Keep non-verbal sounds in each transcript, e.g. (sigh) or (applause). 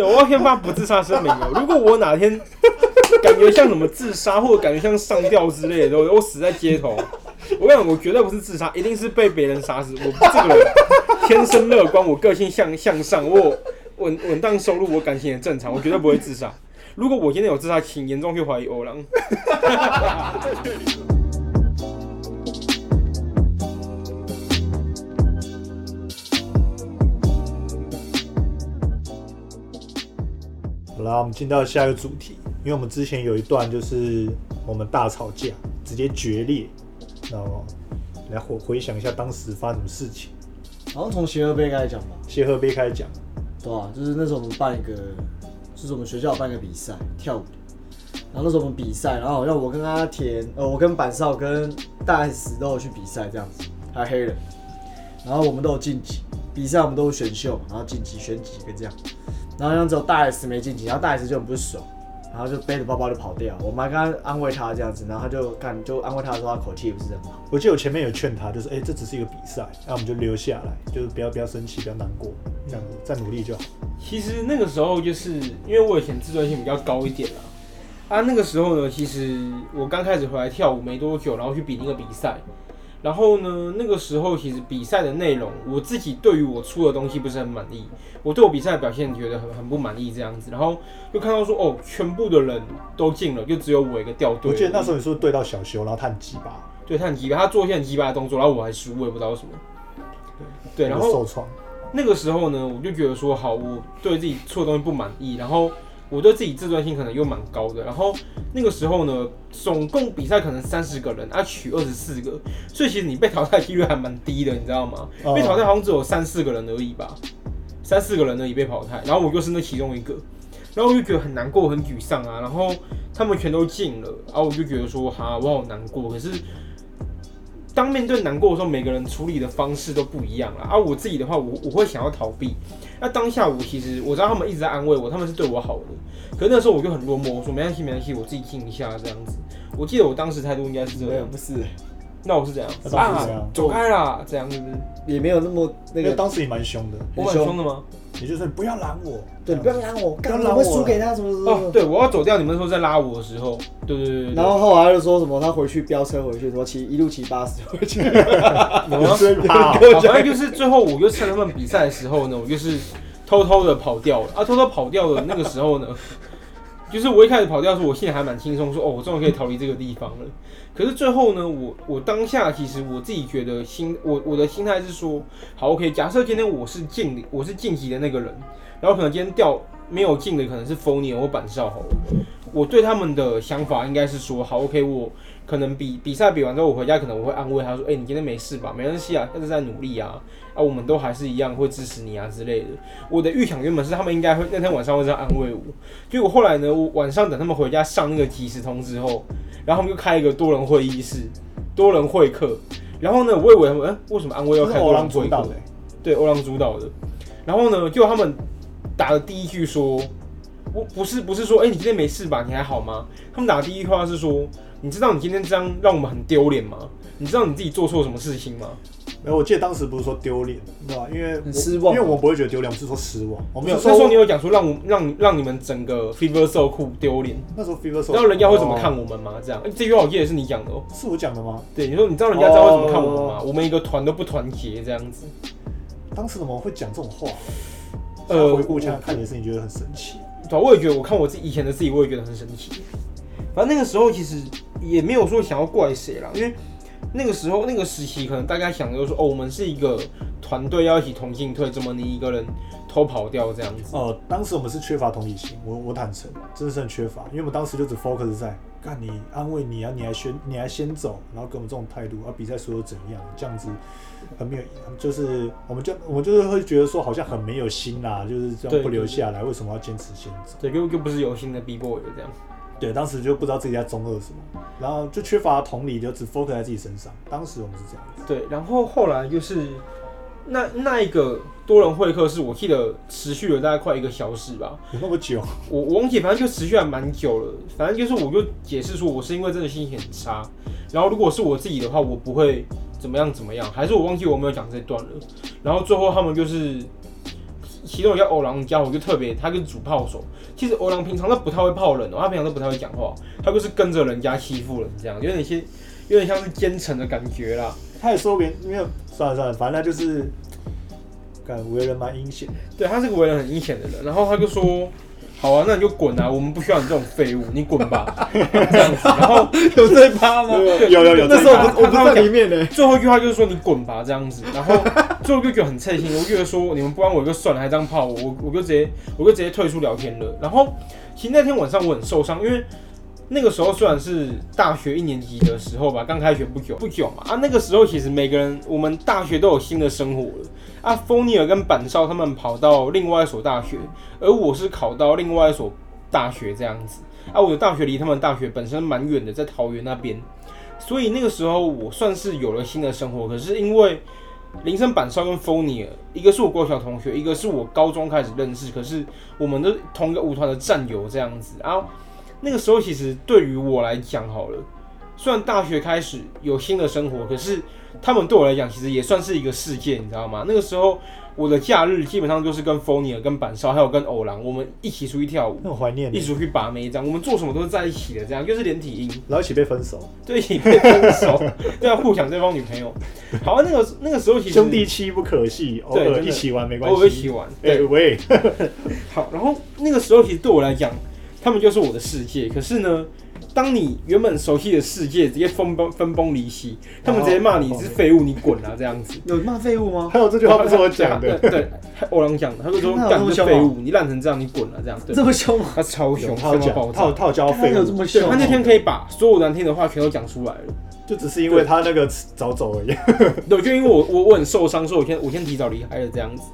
对，我要先发不自杀声明哦。(laughs) 如果我哪天感觉像什么自杀，或者感觉像上吊之类的，我我死在街头，我跟你讲，我绝对不是自杀，一定是被别人杀死。我这个人天生乐观，我个性向向上，我稳稳当收入，我感情也正常，我绝对不会自杀。如果我今天有自杀，请严重去怀疑欧郎。(laughs) 好啦，我们进到下一个主题，因为我们之前有一段就是我们大吵架，直接决裂，然后来回回想一下当时发生什么事情。好像从协和杯开始讲吧，协和杯开始讲，对啊、就是那时候我们办一个，就是我们学校办一个比赛，跳舞的。然后那时候我们比赛，然后好像我跟阿田，呃，我跟板少跟大 S 都有去比赛这样子，还有黑人。然后我们都有晋级，比赛我们都有选秀，然后晋级选几个这样。然后好像只有大 S 没晋级，然后大 S 就很不爽，然后就背着包包就跑掉。我们还刚刚安慰他这样子，然后他就看就安慰他说他口气也不是很好。我记得我前面有劝他，就是哎、这只是一个比赛，那我们就留下来，就是不要不要生气，不要难过，这样子再努力就好。其实那个时候就是因为我以前自尊心比较高一点啦，啊，那个时候呢，其实我刚开始回来跳舞没多久，然后去比那个比赛，然后呢，那个时候其实比赛的内容，我自己对于我出的东西不是很满意，我对我比赛的表现觉得很很不满意这样子，然后又看到说哦，全部的人都进了，就只有我一个掉队。我记得那时候你说对到小修，然后他很鸡巴，对他很鸡巴，他做一些很鸡巴的动作，然后我还输，我也不知道为什么。对，然后受创，那个时候呢，我就觉得说，好，我对自己出的东西不满意，然后我对自己自尊心可能又蛮高的，然后那个时候呢，总共比赛可能三十个人，啊取二十四个，所以其实你被淘汰几率还蛮低的，你知道吗？哦被淘汰好像只有三四个人而已吧，三四个人而已被淘汰，然后我又是那其中一个，然后我就觉得很难过、很沮丧啊，然后他们全都进了，然后我就觉得说，哈，我好难过，可是。当面对难过的时候，每个人处理的方式都不一样啦。啊，我自己的话，我我会想要逃避。那当下我其实我知道他们一直在安慰我，他们是对我好的。可是那时候我就很落寞，我说没关系没关系，我自己静一下这样子。我记得我当时态度应该是这样，不是，那我是怎样怎样啊？走开啦，这样子？也没有那么那个。当时也蛮凶的，我蛮凶的吗？你就说你不要拦我，对，你不要拦我，不要干我会拦我输给他什么什么。哦，对，我要走掉，你们说在拉我的时候，对对对。然后后来他就说什么，他回去飙车回去，说骑一路骑八十回去。(laughs) (laughs) 反正就是最后，我就趁他们比赛的时候呢，我就是偷偷的跑掉了啊，偷偷跑掉的那个时候呢，就是我一开始跑掉的时候，我心里还蛮轻松，说哦，我终于可以逃离这个地方了。可是最后呢，我我当下其实我自己觉得心，我我的心态是说，好，OK，假设今天我是晋我是晋级的那个人，然后可能今天掉没有进的可能是 f o n y 或板少好了，我对他们的想法应该是说，好，OK，我可能比比赛比完之后，我回家可能我会安慰他说，哎、你今天没事吧？没关系啊，下次再努力啊，啊，我们都还是一样会支持你啊之类的。我的预想原本是他们应该会那天晚上会这样安慰我，结果后来呢，我晚上等他们回家上那个即时通之后，然后他们就开一个多人会议室，多人会客，然后呢，我以为他们，哎、为什么安徽要开多人会客？导的欸，对，欧郎主导的。然后呢，就他们打的第一句说，我不是不是说，哎、你今天没事吧？你还好吗？他们打的第一句话是说，你知道你今天这样让我们很丢脸吗？你知道你自己做错什么事情吗？没有，我记得当时不是说丢脸，对吧？因为很失望因为我不会觉得丢脸，我是说失望。我没有那时候你有讲说让我让让你们整个 Fever so 库丢脸，那时候 fever So，然后人家会怎么看我？们吗？这样，哎这句话我记得是你讲的哦。是我讲的吗？对，你说你知道人家知道会怎么看我们吗？我们一个团都不团结这样子。当时怎么会讲这种话？呃回顾一下看你的事情，觉得很神奇。对啊，我也觉得，我看我自己以前的自己，我也觉得很神奇。反正那个时候其实也没有说想要怪谁啦，因为那个时候那个时期，可能大家想的就是哦，我们是一个团队要一起同进退，怎么你一个人偷跑掉这样子？呃，当时我们是缺乏同理心，我我坦诚，真的是很缺乏，因为我们当时就只 focus 在干你安慰你啊，你还先你还先走，然后给我们这种态度，啊，比赛输又怎样？这样子很没有，就是我们就我们就是会觉得说好像很没有心啦，就是这样不留下来，为什么要坚持先走？对，又又不是有心的 B boy 这样。对，当时就不知道自己在中二什么，然后就缺乏同理，就只 focus 在自己身上。当时我们是这样子，对，然后后来就是那那一个多人会客是我记得持续了大概快一个小时吧，有那么久，我我忘记，反正就持续还蛮久了。反正就是我就解释说，我是因为真的心情很差。然后如果是我自己的话，我不会怎么样怎么样。还是我忘记我没有讲这段了。然后最后他们就是其中有一个欧郎家伙就特别，他就是主炮手。其实欧郎平常都不太会泡人哦，他平常都不太会讲话，他就是跟着人家欺负人这样，有点些有点像是奸臣的感觉啦。他也说别没有，算了算了，反正他就是，感为人蛮阴险的。对他是个为人很阴险的人，然后他就说。好啊，那你就滚啊！我们不需要你这种废物，你滚吧，(laughs) 这样子。然后 (laughs) 有这一趴吗？有有有，那时候我不我不在里面呢。最后一句话就是说你滚吧这样子，然后最后就觉得很刺心，我就觉得说你们不帮我就算了，还这样泡我，我我就直接我就直接退出聊天了。然后其实那天晚上我很受伤，因为那个时候虽然是大学一年级的时候吧，刚开学不久不久嘛啊，那个时候其实每个人我们大学都有新的生活了啊。丰尼尔跟板少他们跑到另外一所大学，而我是考到另外一所大学这样子啊。我的大学离他们大学本身蛮远的，在桃园那边。所以那个时候我算是有了新的生活，可是因为林森板上跟 f o n i 一个是我国小同学，一个是我高中开始认识，可是我们的同一个舞团的战友这样子。然后那个时候其实对于我来讲好了，虽然大学开始有新的生活，可是他们对我来讲其实也算是一个世界，你知道吗？那个时候我的假日基本上就是跟 f o n i 跟板烧还有跟偶郎，我们一起出去跳舞。那种怀念一，起出去把妹，这样我们做什么都是在一起的，这样就是连体婴。然后一起被分手，对，一起被分手，对啊，互抢对方女朋友。(laughs) 好啊，那个那个时候其实兄弟妻不可戏，偶对一起玩没关偶尔一起。玩。哎对，喂，(laughs) 好，然后那个时候其实对我来讲，他们就是我的世界。可是呢，当你原本熟悉的世界直接分崩分崩离析，他们直接骂你是废物，你滚啊这样子。有骂废物吗？还有这句话不是我讲的，对，对欧郎讲的，他就说干这么废物，你烂成这样，你滚了这样。对这，么凶吗？他超凶，他讲，他。他教废物，这么对凶？他那天可以把所有难听的话全都讲出来了。就只是因为他那个早走而已。对，就因为我我我很受伤，所以我先我先提早离开了这样子。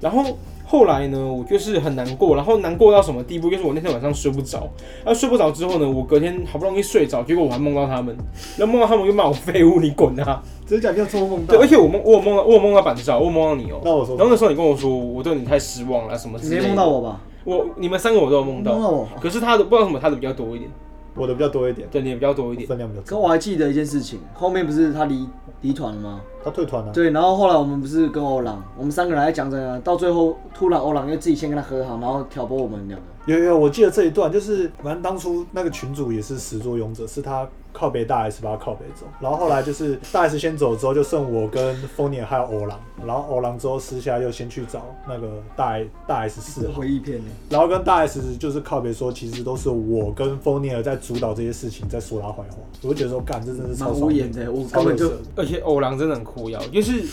然后后来呢，我就是很难过，然后难过到什么地步？就是我那天晚上睡不着，然后睡不着之后呢，我隔天好不容易睡着，结果我还梦到他们，然后梦到他们就骂我废物，你滚啊！只是讲你有做梦对，到而，且我梦我有梦到我有梦到板少，我有梦到你哦、那我说然后那时候你跟我说，我对你太失望了，什么之你没类的。梦到我吧？我你们三个我都有梦到，梦到我。可是他的不知道为什么他的比较多一点，我的比较多一点，对你也比较多一点。分量比较多可重。我还记得一件事情，后面不是他离离团了吗？他退团了，对，然后后来我们不是跟欧朗，我们三个人在讲着讲，到最后突然欧朗又自己先跟他和好，然后挑拨我们两个。有有，我记得这一段，就是反正当初那个群主也是始作俑者，是他靠北大 S 把他靠北走，然后后来就是大 S 先走之后，就剩我跟丰年还有欧郎，然后欧郎之后私下又先去找那个大 S 大 S 四，回忆片呢？然后跟大 S 就是靠别说，其实都是我跟丰年在主导这些事情，在说他坏话，我就觉得说，干，这真的是超无言的，根本就而且欧郎真的很酷要，就是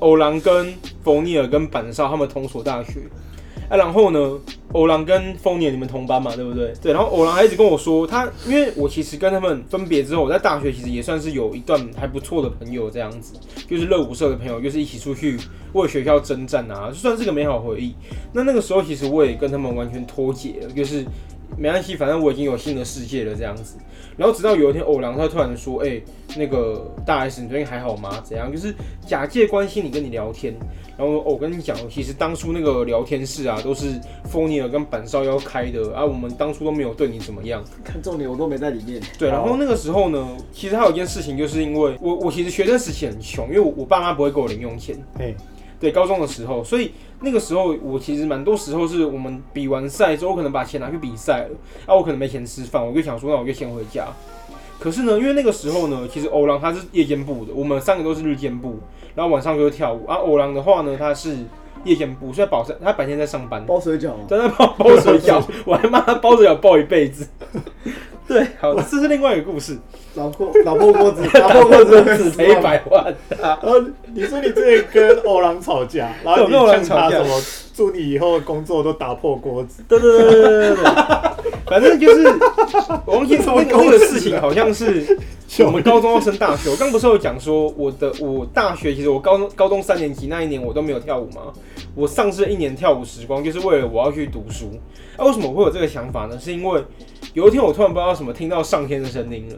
欧郎跟冯尼尔跟板少他们同所大学，啊，然后呢，偶然跟丰年你们同班嘛，对不对？对，然后偶然还一直跟我说，他因为我其实跟他们分别之后，我在大学其实也算是有一段还不错的朋友这样子，就是热舞社的朋友，就是一起出去为学校征战啊，就算是个美好回忆。那那个时候其实我也跟他们完全脱节了，就是没关系，反正我已经有新的世界了这样子。然后直到有一天，偶然他突然说：“哎、那个大 S，你最近还好吗？怎样？就是假借关心你，跟你聊天。然后我跟你讲，其实当初那个聊天室啊，都是丰尼尔跟板少要开的啊，我们当初都没有对你怎么样。看重点我都没在里面。对，然后那个时候呢，其实还有一件事情，就是因为我我其实学生时期很穷，因为我我爸妈不会给我零用钱。嘿，对，高中的时候，所以那个时候我其实蛮多时候是我们比完赛之后，我可能把钱拿去比赛了，啊，我可能没钱吃饭，我就想说，那我就先回家。可是呢，因为那个时候呢，其实欧郎他是夜间部的，我们三个都是日间部，然后晚上就会跳舞。啊，欧郎的话呢，他是夜间部，所以保他白天在上班，包水饺吗？在那包包水饺，(laughs) 我还骂他包水饺包一辈子。对，好，这是另外一个故事，老破老破锅子，老破锅子只赔一百万。然后你说你之前跟欧郎吵架，(laughs) 然后你对我跟欧郎呛他吵架什么，祝你以后的工作都打破锅子，对对对对对对对，(laughs) 反正就是我忘记 (laughs) 那个那个事情，好像是我们高中要升大学。我刚不是有讲说我的我大学其实我高中高中三年级那一年我都没有跳舞吗？我丧失了一年跳舞时光，就是为了我要去读书。那、为什么我会有这个想法呢？是因为有一天我突然不知道什么听到上天的声音了，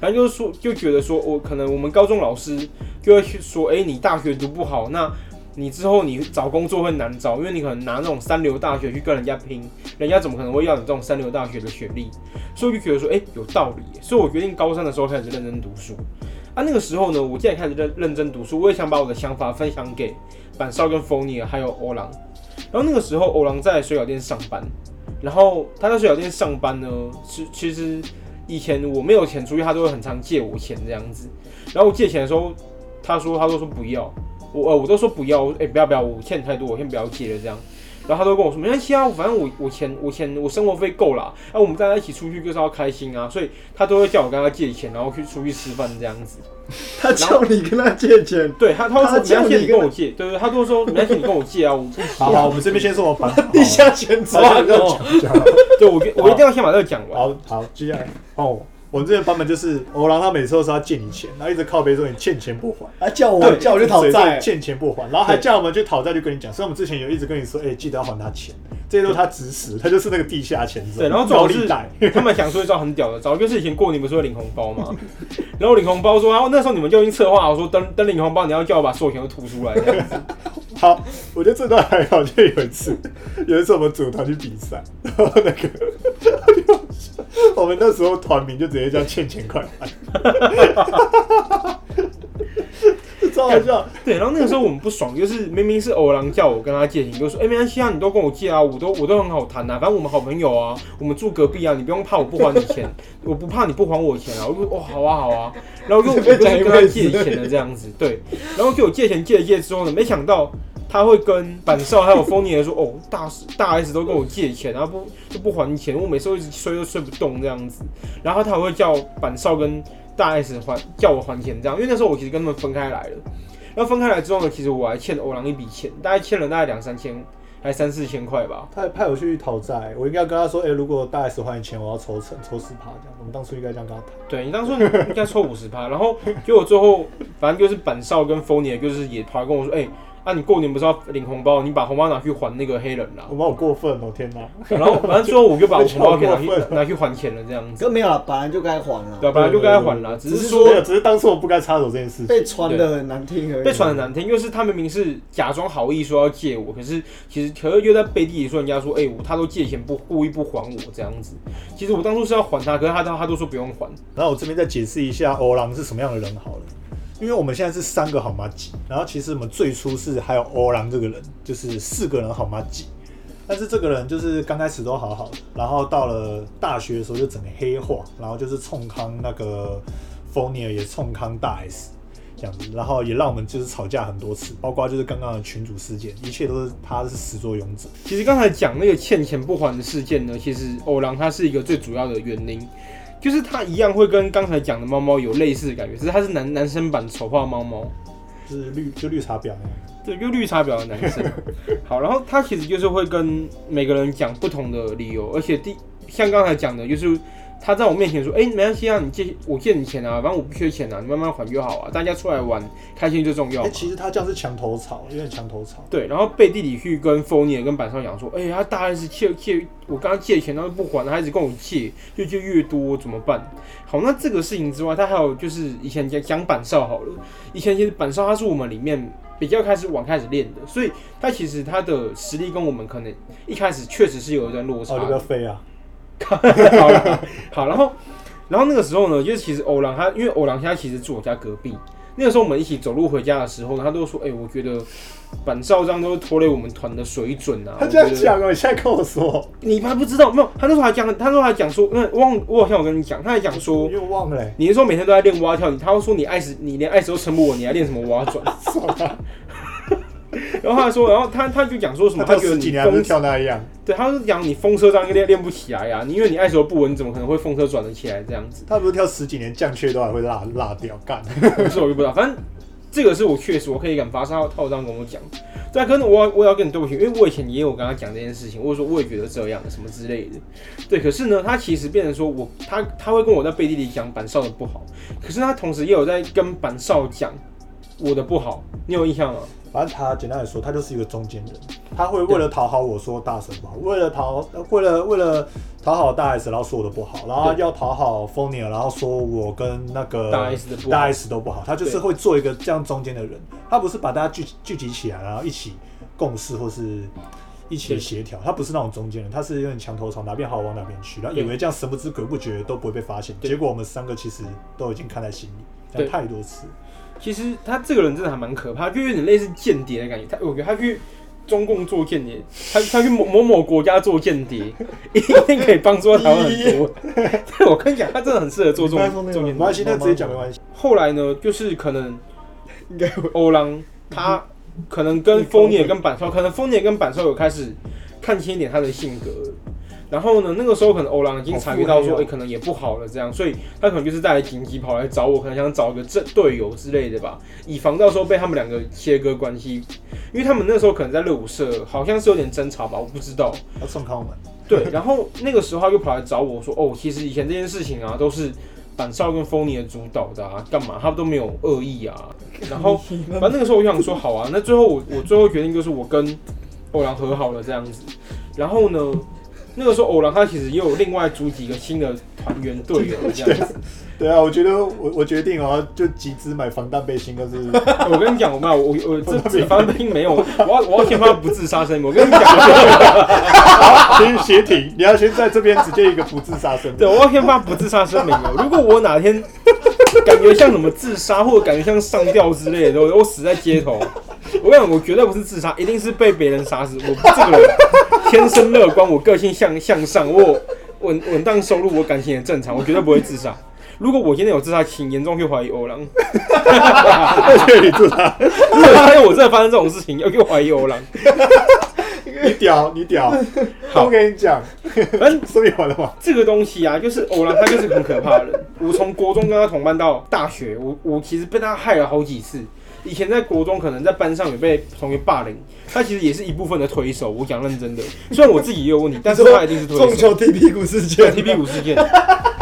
反正就是说就觉得说我可能我们高中老师就会说，哎、你大学读不好，那你之后你找工作会难找，因为你可能拿那种三流大学去跟人家拼，人家怎么可能会要你这种三流大学的学历？所以我就觉得说，哎、有道理。所以我决定高三的时候开始认真读书。啊，那个时候呢，我既然开始认认真读书，我也想把我的想法分享给板少跟 f o n i 还有欧郎。然后那个时候欧郎在水饺店上班，然后他在水饺店上班呢，其其实以前我没有钱出去，他都会很常借我钱这样子。然后我借钱的时候，他说他都说不要，我呃我都说不要，我哎、不要不要，我欠太多，我先不要借了这样。然后他都跟我说没关系啊，反正我我钱我钱我生活费够啦，啊我们大家一起出去就是要开心啊，所以他都会叫我跟他借钱，然后去出去吃饭这样子。(laughs) 他叫你跟他借钱，对他，他会说他没关你跟我借，对对，他都说没关系，你跟我借啊，我不急好好，啊我。们这边先说我反地 (laughs) 下钱好庄哦。(laughs) 讲讲对我我一定要先把这个讲完。好好，接下来换我。我们这边版本就是欧郎，他每次都是要借你钱，然后一直靠背说你欠钱不还，他叫我对叫我去讨债，欠钱不还，然后还叫我们去讨债，就跟你讲。所以我们之前有一直跟你说，哎、记得要还他钱，这些都是他指使，他就是那个地下钱庄，对，然后主高要是利贷。(laughs) 他们想出一招很屌的招，就是以前过年不是会领红包吗？(laughs) 然后领红包说，然后那时候你们就已经策划好说，等等领红包，你要叫我把所有钱都吐出来这样子。(laughs) 好，我觉得这段还好，就有一次，有一次我们组团去比赛，然后那个 (laughs) 我们那时候团名就直接叫欠钱快还，(laughs) 超好笑。对，然后那个时候我们不爽，就是明明是欧郎叫我跟他借钱，就说，哎、没关系啊，你都跟我借啊，我都我都很好谈啊，反正我们好朋友啊，我们住隔壁啊，你不用怕我不还你钱，我不怕你不还我钱啊，我就哦好啊好啊，然后就我就被讲一跟他借钱的这样子，对，然后给我借钱借了借之后呢，没想到。他会跟板少还有丰尼尔说：“哦，大大 S 都跟我借钱，然后不就不还钱，我每次都一直睡都睡不动这样子。然后他还会叫板少跟大 S 还叫我还钱这样，因为那时候我其实跟他们分开来了。然后分开来之后呢，其实我还欠欧郎一笔钱，大概欠了大概两三千，还三四千块吧。他还派我去讨债，我应该跟他说，哎、如果大 S 还你钱，我要抽成，抽十趴这样。我们当初应该这样跟他谈。对你当初 (laughs) 应该抽五十趴，然后结果最后反正就是板少跟丰尼尔就是也跑来跟我说：“哎、啊你过年不是要领红包，你把红包拿去还那个黑人啦。我们好过分哦，天哪！”然后反正最后我就把我红包给拿去拿去还钱了，这样子。可没有了，本来就该还了，对啊，本来就该还了，只是只是说，只是当初我不该插手这件事情。被传的很难听而已。被传的难听，就是他明明是假装好意说要借我，可是其实可是又在背地里说人家说，哎、我他都借钱不故意不还我这样子。其实我当初是要还他，可是他他他都说不用还。然后我这边再解释一下欧郎是什么样的人好了，因为我们现在是三个好妈鸡，然后其实我们最初是还有欧郎这个人，就是四个人好妈鸡。但是这个人就是刚开始都好好的，然后到了大学的时候就整个黑化，然后就是冲康那个 f o n i e r 也冲康大 S 这样子，然后也让我们就是吵架很多次，包括就是刚刚的群主事件，一切都是他是始作俑者。其实刚才讲那个欠钱不还的事件呢，其实欧郎他是一个最主要的原因，就是他一样会跟刚才讲的猫猫有类似的感觉，只是他是男男生版丑化猫猫。就是绿就绿茶婊那样。对，就绿茶婊的男生。(laughs) 好，然后他其实就是会跟每个人讲不同的理由，而且第像刚才讲的，就是他在我面前说，哎、没关系啊，你借我借你钱啊，反正我不缺钱啊，你慢慢还就好啊，大家出来玩开心最重要。其实他这样是墙头草，有点墙头草。对，然后背地里去跟 n i 跟板少讲说，哎、他大 S 借借我刚刚借钱，他都不还，他一直跟我借，越借越多，怎么办？好，那这个事情之外，他还有就是以前讲讲板少好了，以前其实板少他是我们里面比较开始晚开始练的，所以他其实他的实力跟我们可能一开始确实是有一段落差哦，的。你不要飞啊！好了，好，然后，然后那个时候呢，就是其实欧郎他，因为欧郎现在其实住我家隔壁，那个时候我们一起走路回家的时候呢，他都说，哎、我觉得板少这样都拖累我们团的水准啊。他这样讲哦，你现在跟我说，你还不知道？没有，他那时候还讲，他那时候还讲说，那忘我好像有跟你讲，他还讲说，又忘了、欸，你是说每天都在练蛙跳，你他会说你爱死，你连爱死都撑不稳，你还练什么蛙转？(laughs) 然后他说，然后他他就讲说什么，他觉得你风跳那样，对，他是讲你风车这样练练不起来呀、你因为你爱手不稳，你怎么可能会风车转得起来这样子？他不是跳十几年降雀都还会落落掉，干。(laughs) 不是我就不知道，反正这个是我确实我可以敢发誓，他他有这样跟我讲。对啊，可能我我也要跟你对不起，因为我以前也有跟他讲这件事情，或者说我也觉得这样什么之类的。对，可是呢，他其实变成说我他他会跟我在背地里讲板少的不好，可是他同时也有在跟板少讲我的不好，你有印象吗？反正他简单来说，他就是一个中间人，他会为了讨好我说大神不好，为了讨为了为了讨好大 S，然后说我的不好，然后要讨好 f o n i a 然后说我跟那个大 S 的大 S 都不好，他就是会做一个这样中间的人，他不是把大家聚聚集起来，然后一起共事或是。一起协调，他不是那种中间人，他是有点墙头草，哪边好往哪边去，然后以为这样神不知鬼不觉都不会被发现，结果我们三个其实都已经看在心里，讲太多次。其实他这个人真的还蛮可怕，就有点类似间谍的感觉。他我觉得他去中共做间谍，他他去某某某国家做间谍，(laughs) 一定可以帮助到台湾很多。(laughs) 对我跟你讲，他真的很适合做这种做间谍。没关系，那直接讲没关系。后来呢，就是可能应该会欧郎他可能跟丰年跟板少，可能丰年跟板少有开始看清一点他的性格。然后呢，那个时候可能欧郎已经察觉到说，哎、可能也不好了，这样，所以他可能就是带来紧急跑来找我，可能想找一个正队友之类的吧，以防到时候被他们两个切割关系。因为他们那时候可能在热舞社好像是有点争吵吧，我不知道。要送康门，对，然后那个时候他又跑来找我说，哦，其实以前这件事情啊，都是板少跟风尼的主导的啊，干嘛他都没有恶意啊。(laughs) 然后反正那个时候我就想说，好啊，那最后我我最后决定就是我跟欧郎和好了这样子。然后呢，那个时候偶然他其实也有另外组几个新的团员队友这样子。(laughs) 对啊，我觉得我我决定啊，就集资买防弹背心，但是我跟你讲，我没有，我我这这方面没有，我要我要先发不自杀声明。我跟你讲，先协停，你要先在这边直接一个不自杀声明。对，我要先发不自杀声明哦。如果我哪天感觉像什么自杀，或者感觉像上吊之类的，我我死在街头，(laughs) 我跟你讲，我绝对不是自杀，一定是被别人杀死。我这个人 (laughs) 天生乐观，我个性向向上，我有稳稳当收入，我感情也正常，我绝对不会自杀。如果我今天有自杀，请严重去怀疑欧郎。而且你自杀，如果发现我真的发生这种事情，要去怀疑欧郎。你屌，你屌。好我跟你讲，反正说明完了吗？这个东西啊，就是欧郎，他就是很可怕的人。我从国中跟他同班到大学，我我其实被他害了好几次。以前在国中可能在班上有被同学霸凌，他其实也是一部分的推手。我讲认真的，虽然我自己也有问题，但是他一定是推手。中。球踢屁股事件，(laughs) 踢屁股事件，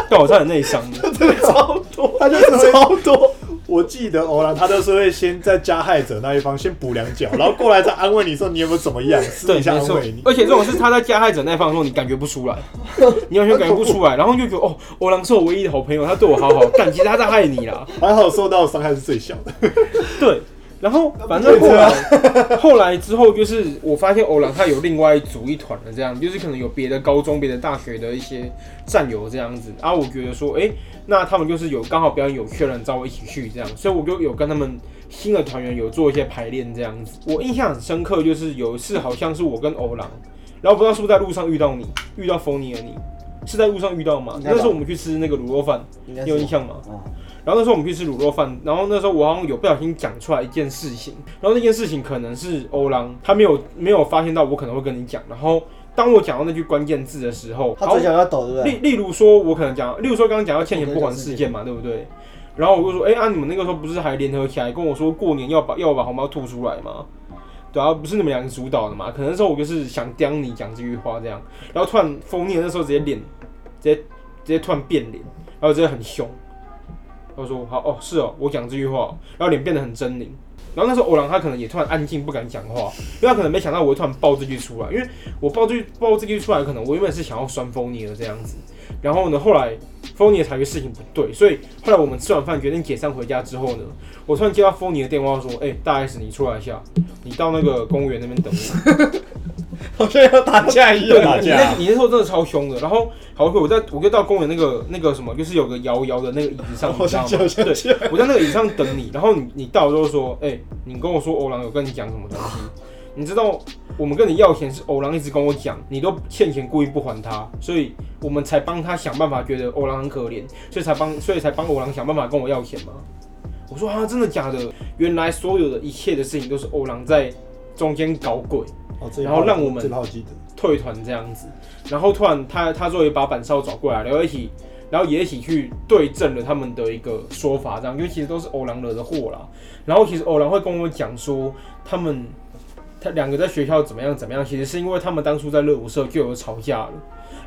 但我差点内伤 (laughs) 的。这个超多，他就是超多。我记得欧郎，他都是会先在加害者那一方先补两脚，然后过来再安慰你说你有没有怎么样，私对，底下安慰你。。而且这种是他在加害者那一方的时候，你感觉不出来，(laughs) 你完全感觉不出来，然后就觉得哦，欧郎是我唯一的好朋友，他对我好好，但其实他在害你啦。(laughs) 还好受到的伤害是最小的。(laughs) 对，然后反正后来 (laughs) 后来之后，就是我发现欧朗他有另外组一团的，这样就是可能有别的高中、别的大学的一些战友这样子。啊，我觉得说，哎、那他们就是有刚好表演有缺人，找我一起去这样，所以我就有跟他们新的团员有做一些排练这样子。我印象很深刻，就是有一次好像是我跟欧朗，然后不知道是不是在路上遇到你，遇到冯尼的你。是在路上遇到吗？那时候我们去吃那个卤肉饭，你有印象吗？啊，然后那时候我们去吃卤肉饭，然后那时候我好像有不小心讲出来一件事情，然后那件事情可能是欧郎他没有没有发现到我可能会跟你讲，然后当我讲到那句关键字的时候，他嘴角要抖，对不对？例例如说我可能讲，例如说刚刚讲到欠钱不还事件嘛，对不对？然后我就说，哎、啊，你们那个时候不是还联合起来跟我说过年要把要把红包吐出来吗？对啊，不是你们两个主导的嘛？可能那时候我就是想刁你讲这句话这样，然后突然封面那时候直接脸直接直接突然变脸，然后直接很凶。他说好哦，是哦，我讲这句话，然后脸变得很狰狞。然后那时候欧郎他可能也突然安静不敢讲话，因为他可能没想到我会突然爆这句出来，因为我爆这句爆这句出来，可能我原本是想要酸风尼的这样子，然后呢，后来风尼尔察觉事情不对，所以后来我们吃完饭决定解散回家之后呢，我突然接到风尼的电话说，哎、大 S 你出来一下，你到那个公园那边等我。(laughs) 好像要打架一 (laughs) 对，样。你那你那时候真的超凶的。然后好，我在我就到公园那个那个什么，就是有个摇摇的那个椅子上，(laughs) 你知道吗？我想起来，我在那个椅子上等你，然后你你到了之后说，哎、你跟我说欧郎有跟你讲什么东西？你知道我们跟你要钱是欧郎一直跟我讲，你都欠钱故意不还他，所以我们才帮他想办法，觉得欧郎很可怜，所以才帮所以才帮欧郎想办法跟我要钱吗。我说啊，真的假的？原来所有的一切的事情都是欧郎在中间搞鬼。然后让我们。退团这样子，然后突然他他作为把板少找过来，然后一起，然后也一起去对证了他们的一个说法，这样，因为其实都是偶然惹的祸啦。然后其实偶然会跟我讲说，他们他两个在学校怎么样怎么样，其实是因为他们当初在热舞社就有吵架了。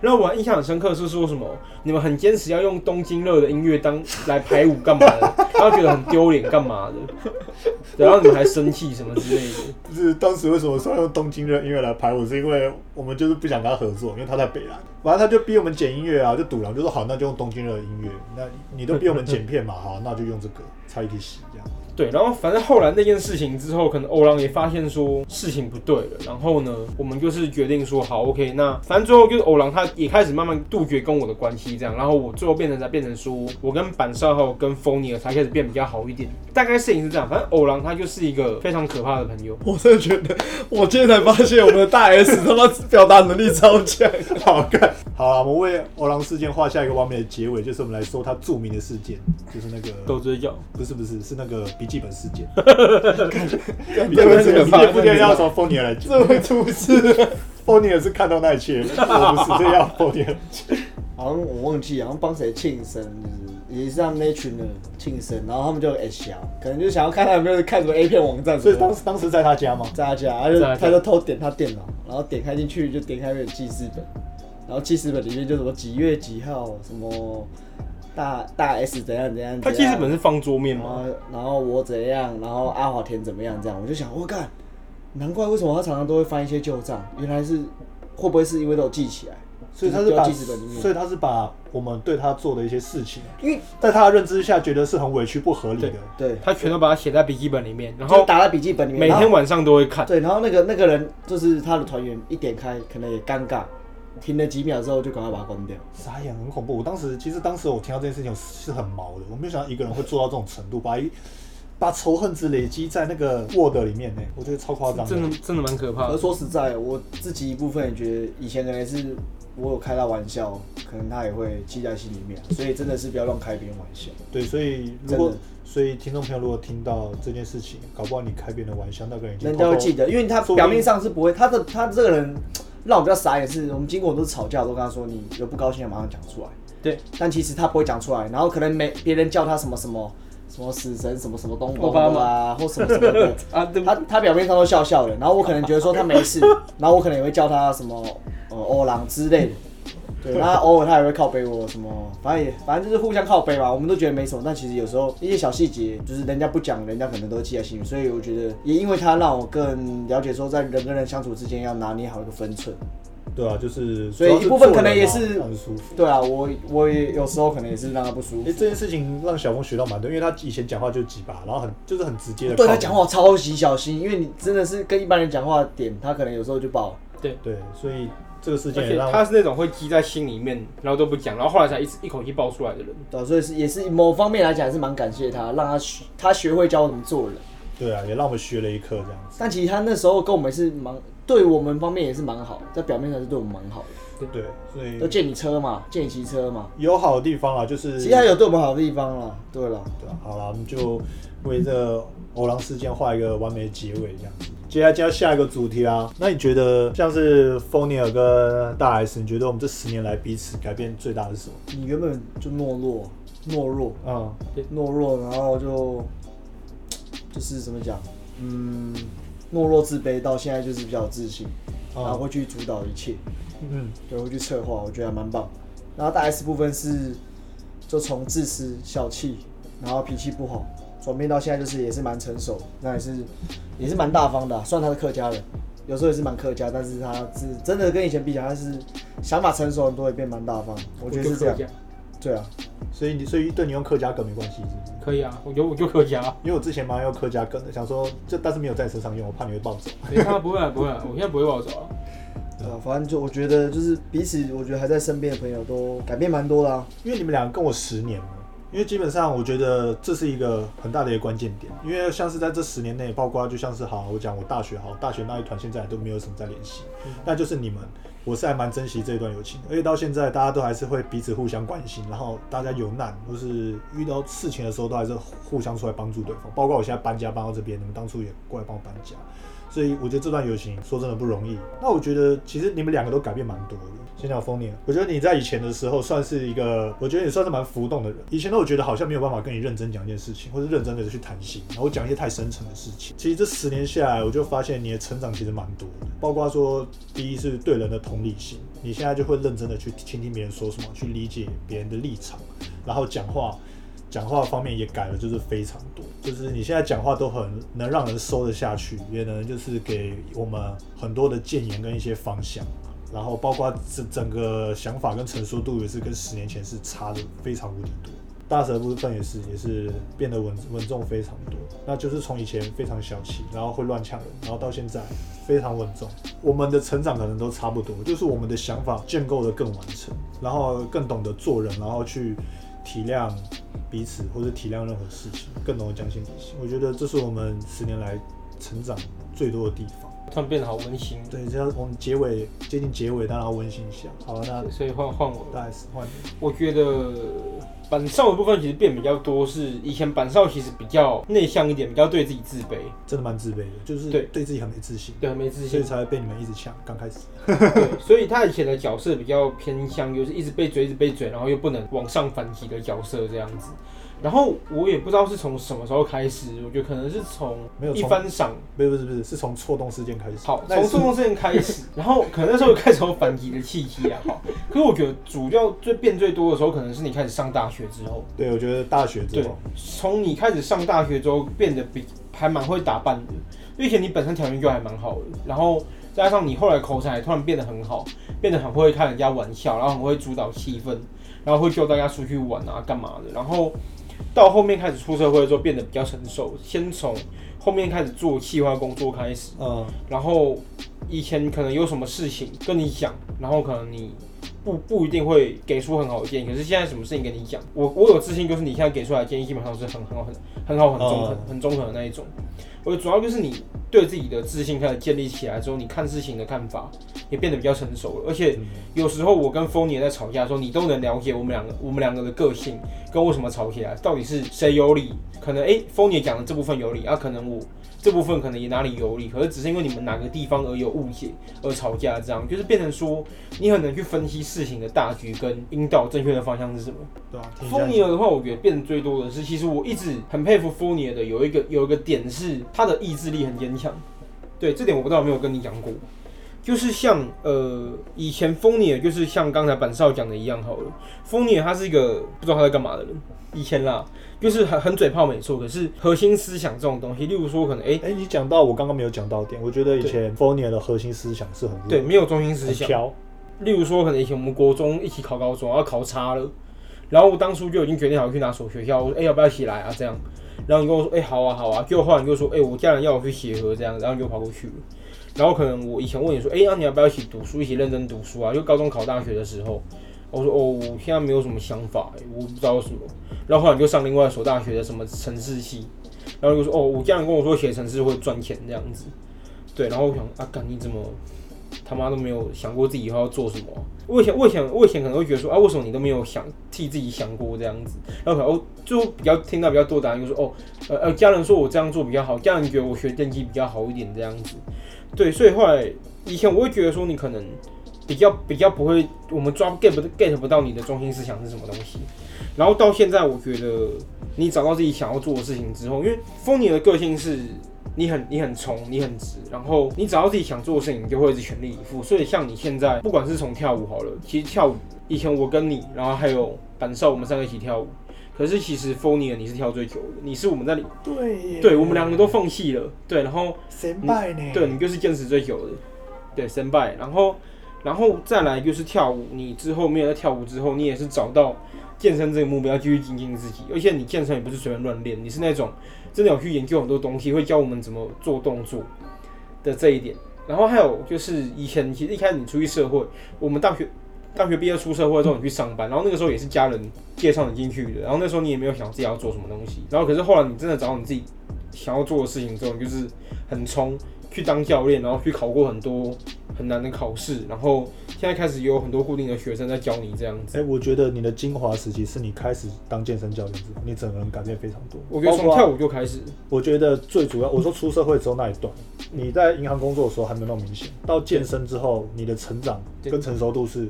然后我印象很深刻是说什么，你们很坚持要用东京热的音乐当来排舞干嘛的，(laughs) 然后觉得很丢脸干嘛的，然后你们还生气什么之类的。就是当时为什么说用东京热音乐来排舞，是因为我们就是不想跟他合作，因为他在北兰，反正他就逼我们剪音乐啊，就赌狼就说好，那就用东京热的音乐，那你都逼我们剪片嘛，好，那就用这个，差一滴洗这样。对，然后反正后来那件事情之后，可能欧郎也发现说事情不对了，然后呢，我们就是决定说好，OK，那反正最后就是欧郎郎他也开始慢慢杜绝跟我的关系，这样，然后我最后变成才变成说，我跟板少还有跟风尼尔才开始变比较好一点，大概事情是这样。反正欧郎他就是一个非常可怕的朋友，我真的觉得，我今天才发现我们的大 S 他妈表达能力超强。好看，好了，我们为欧郎事件画下一个完美的结尾，就是我们来说他著名的事件，就是那个斗嘴角。不是不是是那个笔记本事件。(laughs) 这本事件，个不一定要从丰年来讲，这会出事。丰年是看到那一切，我不是，这要丰年。好像我忘记，好像帮谁庆生，就是也是他们那群人庆生，然后他们就 S 小，可能就想要看他有没有看什么 A 片网站所以当时当时在他家吗？在他家，他就他就偷点他电脑，然后点开进去就点开那个记事本，然后记事本里面就什么几月几号，什么大大 S 怎样怎样，他记事本是放桌面然后吗？然后我怎样，然后阿华田怎么样，这样我就想，我干，难怪为什么他常常都会翻一些旧账，原来是会不会是因为都有记起来，所以他就是是丢记事本里面，所以他是把我们对他做的一些事情，因为在他的认知下觉得是很委屈不合理的。对，他全都把它写在笔记本里面，然后打在笔记本里面，然后每天晚上都会看。对，然后那个那个人就是他的团员一点开，可能也尴尬，停了几秒之后就赶快把它关掉。傻眼，很恐怖。我当时其实当时我听到这件事情我是很毛的，我没有想到一个人会做到这种程度，把一把仇恨值累积在那个 Word 里面呢，我觉得超夸张真的真的蛮可怕而的。说实在，我自己一部分也觉得，以前可能是我有开他玩笑，可能他也会记在心里面，所以真的是不要乱开别人玩笑。对，所以如果所以听众朋友如果听到这件事情，搞不好你开别人的玩笑，那个人人家会记得，因为他表面上是不会，他的他这个人让我比较傻也是，我们经过都是吵架，我都跟他说你有不高兴的马上讲出来，对，但其实他不会讲出来，然后可能没别人叫他什么什么什么死神什么什么东东啊，或什么什么的。(laughs) 啊，对。他他表面上都笑笑的，然后我可能觉得说他没事，(laughs) 然后我可能也会叫他什么呃欧郎之类的，对，那偶尔他也会靠背我什么，反正也反正就是互相靠背嘛，我们都觉得没什么，但其实有时候一些小细节，就是人家不讲，人家可能都记在心里，所以我觉得也因为他让我更了解说在人跟人相处之间要拿捏好一个分寸，对啊，就是所以一部分可能也是让人舒服。对啊，我我也有时候可能也是让他不舒哎、服，这件事情让小峰学到蛮多，因为他以前讲话就几把，然后很就是很直接的。对他讲话超级小心，因为你真的是跟一般人讲话的点，他可能有时候就爆。对对，所以这个事件也让他是那种会积在心里面，然后都不讲，然后后来才一一口气爆出来的人。对啊、所以是也是某方面来讲，还是蛮感谢他，让他学他学会教我怎么做人。对啊，也让我们学了一课这样子。但其实他那时候跟我们是蛮，对我们方面也是蛮好的，在表面上是对我们蛮好的，对，所以都借你车嘛，借你骑车嘛，有好的地方啊，就是其实还有对我们好的地方啦。对了，对啊，好了，我们就为这个欧郎事件画一个完美的结尾，这样子。接下来接到下一个主题啊，那你觉得像是风尼尔跟大 S，你觉得我们这十年来彼此改变最大的是什么？你原本就懦弱，懦弱，嗯，懦弱，然后就就是怎么讲，嗯，懦弱自卑，到现在就是比较有自信，哦然后会去主导一切。嗯，对，会去策划，我觉得还蛮棒。然后大 S 部分是就从自私、小气，然后脾气不好，转变到现在就是也是蛮成熟，那也是也是蛮大方的啊、虽然他是客家人，有时候也是蛮客家，但是他是真的跟以前比起来，他是想法成熟很多，也变蛮大方。我觉得是这样对啊，所以你所以对你用客家梗没关系，是不是？可以啊，我就我就客家。因为我之前蛮用客家梗的，想说这但是没有在身上用，我怕你会暴走。没看不会啊，不会啊，(laughs) 我现在不会暴走啊。对啊，反正就我觉得就是彼此，我觉得还在身边的朋友都改变蛮多啦、因为你们两个跟我十年了，因为基本上我觉得这是一个很大的一个关键点，因为像是在这十年内，包括就像是好，我讲我大学好，大学那一团现在都没有什么在联系，那就是你们，我是还蛮珍惜这一段友情的，而且到现在大家都还是会彼此互相关心，然后大家有难或是遇到事情的时候，都还是互相出来帮助对方，包括我现在搬家搬到这边，你们当初也过来帮我搬家。所以我觉得这段友情说真的不容易。那我觉得其实你们两个都改变蛮多的。先讲丰年，我觉得你在以前的时候算是一个，我觉得你算是蛮浮动的人。以前呢，我觉得好像没有办法跟你认真讲一件事情，或者认真的去谈心，然后讲一些太深层的事情。其实这十年下来，我就发现你的成长其实蛮多的，包括说第一是对人的同理心，你现在就会认真的去倾听别人说什么，去理解别人的立场，然后讲话。讲话方面也改了，就是非常多，就是你现在讲话都很能让人收得下去，也能就是给我们很多的建言跟一些方向，然后包括整整个想法跟成熟度也是跟十年前是差的非常无敌多。大蛇部分也是也是变得稳稳重非常多，那就是从以前非常小气，然后会乱呛人，然后到现在非常稳重。我们的成长可能都差不多，就是我们的想法建构的更完成，然后更懂得做人，然后去体谅彼此或者体谅任何事情，更懂得将心比心。我觉得这是我们十年来成长最多的地方。突然变得好温馨。对，这样我们结尾接近结尾，当然要温馨一下。好，那所以换换我了。大概是换你。我觉得板少的部分其实变比较多，是以前板少其实比较内向一点，比较对自己自卑，真的蛮自卑的，就是对对自己很没自信，对，很没自信。所以才会被你们一直抢。刚开始，对，(laughs) 所以他以前的角色比较偏向，就是一直被追，一直被追，然后又不能往上反击的角色这样子。然后我也不知道是从什么时候开始，我觉得可能是从有一番赏，不是不是不是，是从错动事件开始。好，从错动事件开始，(laughs) 然后可能那时候开始有反击的契机啊，好。(laughs) 可是我觉得主要最变最多的时候，可能是你开始上大学之后，对，我觉得大学之对后，，从你开始上大学之后变得比还蛮会打扮的，因为以前你本身条件就还蛮好的，然后加上你后来口才突然变得很好，变得很会开人家玩笑，然后很会主导气氛，然后会叫大家出去玩啊干嘛的，然后到后面开始出社会的时候变得比较成熟，先从后面开始做企划工作开始，嗯，然后以前可能有什么事情跟你讲，然后可能你不不一定会给出很好的建议，可是现在什么事情跟你讲，我我有自信，就是你现在给出来的建议基本上是很很好很很好很中肯、嗯很中肯的那一种。我主要就是你对自己的自信开始建立起来之后，你看事情的看法也变得比较成熟了，而且有时候我跟 n y 在吵架的时候，你都能了解我们两个我们两个的个性跟为什么吵起来，到底是谁有理？可能诶 n y 讲的这部分有理，啊，可能我这部分可能也哪里有理，可是只是因为你们哪个地方而有误解而吵架，这样就是变成说你很难去分析事情的大局跟引导正确的方向是什么。对吧？听 f o 起 n 来 y 的话，我觉得变得最多的是，其实我一直很佩服 o n y 的有一个有一个点是他的意志力很坚强。对，这点我不知道有没有跟你讲过。就是像呃，以前 o n y 就是像刚才板少讲的一样好了 o n y 他是一个不知道他在干嘛的人。以前啦，就是很很嘴炮没错，可是核心思想这种东西，例如说可能哎、哎、你讲到我刚刚没有讲到点，我觉得以前 f o n i a 的核心思想是很弱对，没有中心思想。飘，例如说，可能以前我们国中一起考高中，然后考差了，然后我当初就已经决定好去哪所学校，我说哎、要不要一起来啊这样，然后你跟我说哎、好啊好啊，结果后来你就说哎、我家人要我去协和这样，然后你就跑过去了。然后可能我以前问你说哎、那、你要不要一起读书，一起认真读书啊？就高中考大学的时候，我说哦我现在没有什么想法、我不知道什么。然后后来就上另外一所大学的什么城市系，然后就说哦我家人跟我说写城市会赚钱这样子，对，然后我想啊干你怎么？他妈都没有想过自己以后要做什么、我以前，我以前，我以前可能会觉得说啊，为什么你都没有想替自己想过这样子？然后可能哦，就比较听到比较多答案，就是哦，呃呃，家人说我这样做比较好，家人觉得我学电机比较好一点这样子。对，所以后来以前我会觉得说你可能比较比较不会，我们抓 get 不 get 不到你的中心思想是什么东西。然后到现在，我觉得你找到自己想要做的事情之后，因为风尼的个性是你很你很冲，你很直，然后你找到自己想做的事情，你就会一直全力以赴。所以像你现在，不管是从跳舞好了，其实跳舞以前我跟你，然后还有板少，我们三个一起跳舞。可是其实 f o n y 你是跳最久的，你是我们在里，对耶，对我们两个都放弃了，对，然后神拜呢，对你就是坚持最久的，对，身败，然后然后再来就是跳舞，你之后没有在跳舞之后，你也是找到健身这个目标，继续精进自己，而且你健身也不是随便乱练，你是那种真的有去研究很多东西，会教我们怎么做动作的这一点。然后还有就是以前其实一开始你出去社会，我们大学大学毕业出社会之后你去上班，然后那个时候也是家人介绍你进去的，然后那时候你也没有想自己要做什么东西，然后可是后来你真的找到你自己想要做的事情之后，你就是很冲去当教练，然后去考过很多很难的考试，然后现在开始有很多固定的学生在教你这样子。哎、我觉得你的精华时期是你开始当健身教练之后，你整个人改变非常多。我觉得从跳舞就开始，我觉得最主要，我说出社会之后那一段，你在银行工作的时候还没有那么明显，到健身之后，你的成长跟成熟度是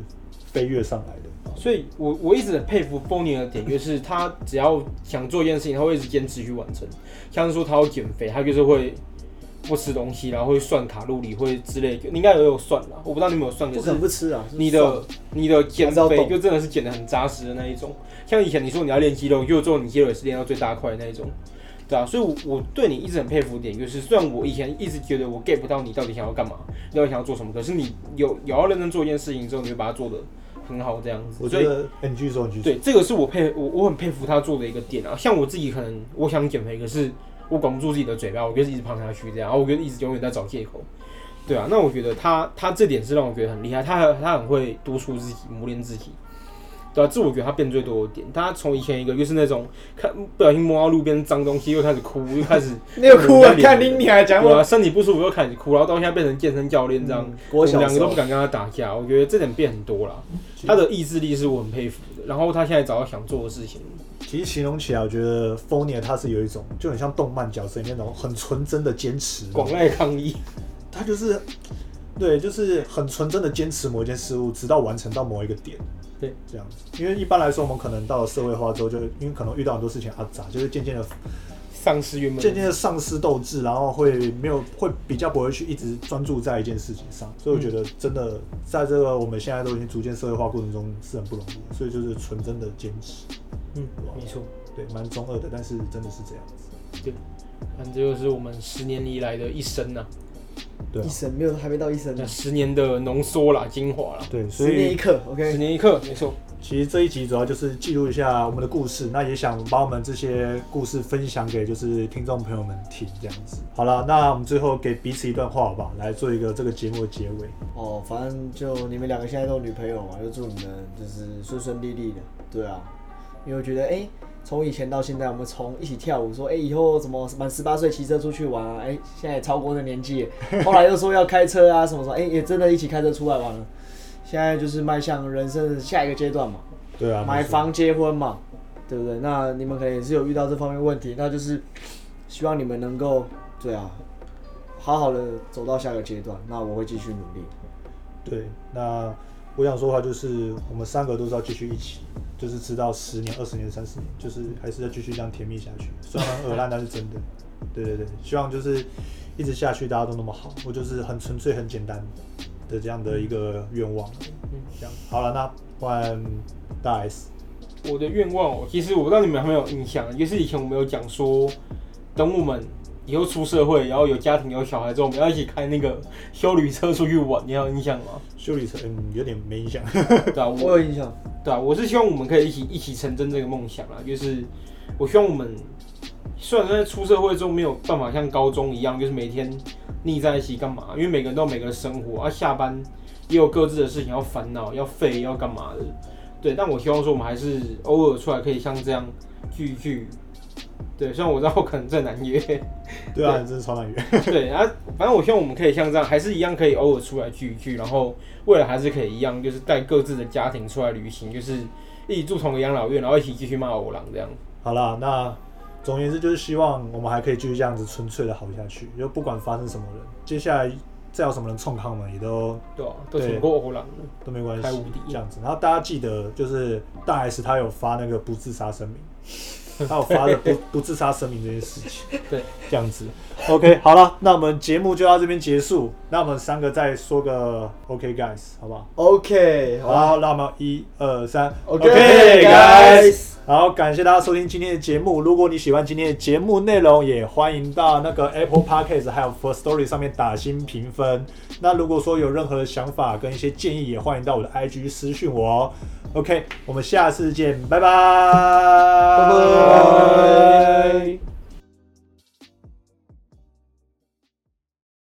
飞跃上来的。所以我我一直很佩服 n y 的点，就是他只要想做一件事情，他会一直坚持去完成。像是说他要减肥，他就是会不吃东西，然后会算卡路里，会之类的。你应该也有算啦，我不知道你有没有算，可不可是不吃啊！你的你的减肥就真的是减的很扎实的那一种。像以前你说你要练肌肉，就做你肌肉也是练到最大块的那一种，对啊。所以我，我对你一直很佩服的点，就是虽然我以前一直觉得我 get 不到你到底想要干嘛，你到底想要做什么，可是你有有要认真做一件事情之后，你就把它做的很好这样子。我觉得，哎、你继续说，你继续说。对，这个是我佩我我很佩服他做的一个点啊。像我自己可能我想减肥，可是我管不住自己的嘴巴，我就一直胖下去这样，然后我就一直永远在找借口。对啊，那我觉得他他这点是让我觉得很厉害，他他很会督促自己，磨练自己。对啊，这我觉得他变最多的点。他从以前一个就是那种看不小心摸到路边脏东西，又开始哭，又开始 (laughs) 你有哭啊？看你你还讲我身体不舒服又开始哭，然后到现在变成健身教练这样，嗯我们国小时候两个都不敢跟他打架。我觉得这点变很多了，他的意志力是我很佩服的。然后他现在找到想做的事情，其实形容起来，我觉得 f o n i 他是有一种就很像动漫角色里面那种很纯真的坚持，广爱抗议。他就是对，就是很纯真的坚持某一件事物，直到完成到某一个点。对，这样子。因为一般来说，我们可能到了社会化之后，就因为可能遇到很多事情啊杂，就是渐渐的丧失原本渐渐的丧失斗志，然后会没有会比较不会去一直专注在一件事情上。所以我觉得真的在这个我们现在都已经逐渐社会化过程中是很不容易的，所以就是纯真的坚持。嗯，没错，对，蛮中二的，但是真的是这样子。对，反正这就是我们十年以来的一生呐、对啊一，生没有还没到一生呢，那十年的浓缩啦，精华啦，对，所以十年一刻十，OK 十。年一刻，没错。其实这一集主要就是记录一下我们的故事，那也想把我们这些故事分享给就是听众朋友们听，这样子。好了，那我们最后给彼此一段话吧，来做一个这个节目的结尾。哦，反正就你们两个现在都有女朋友嘛，就祝你们就是顺顺利利的，对啊。因为我觉得，哎、从以前到现在，我们从一起跳舞，说，哎、以后怎么满十八岁骑车出去玩啊，哎、现在也超过那年纪，后来又说要开车啊，什么什么，哎、也真的一起开车出来玩了。现在就是迈向人生的下一个阶段嘛，对啊，买房结婚嘛，对不对？那你们可能也是有遇到这方面问题，那就是希望你们能够，对啊，好好的走到下个阶段。那我会继续努力。对，那我想说的话就是，我们三个都是要继续一起，就是直到十年、二十年、三十年，就是还是要继续这样甜蜜下去。虽然很恶烂，但是真的。对对对，希望就是一直下去，大家都那么好。我就是很纯粹、很简单的这样的一个愿望。嗯这样好了，那换大 S。我的愿望哦，其实我不知道你们有没有印象，就是以前我们有讲说，等我们以后出社会，然后有家庭有小孩之后，我们要一起开那个修旅车出去玩，你还有印象吗？修理车，嗯，有点没印象。(laughs) 对啊，我我有印象，对啊，我是希望我们可以一起一起成真这个梦想啦。就是我希望我们虽然在出社会之后没有办法像高中一样，就是每天腻在一起干嘛，因为每个人都有每个人的生活，而、下班也有各自的事情要烦恼、要废、要干嘛的。对，但我希望说我们还是偶尔出来可以像这样聚一聚。对，虽然我知道我可能这难约，(laughs) 对啊，真是超难约。(laughs) (laughs) 对，然后反正我希望我们可以像这样，还是一样可以偶尔出来聚一聚，然后未来还是可以一样，就是带各自的家庭出来旅行，就是一起住同个养老院，然后一起继续骂欧郎这样。好啦，那总而言之就是希望我们还可以继续这样子纯粹的好下去，就不管发生什么人，接下来再有什么人冲康们也都对啊，都对挺过欧郎的。都没关系开无敌，这样子。然后大家记得，就是大 S 他有发那个不自杀声明，(laughs) 他有发的不 (laughs) 不自杀声明这件事情，对，这样子。OK，好了，那我们节目就到这边结束。那我们三个再说个 OK guys，好不好？OK，好好，那我们一二三 OK guys 好，感谢大家收听今天的节目。如果你喜欢今天的节目内容，也欢迎到那个 Apple Podcast 还有 First Story 上面打新评分。那如果说有任何的想法跟一些建议，也欢迎到我的 IG 私讯我哦。OK，我们下次见，拜拜，拜拜。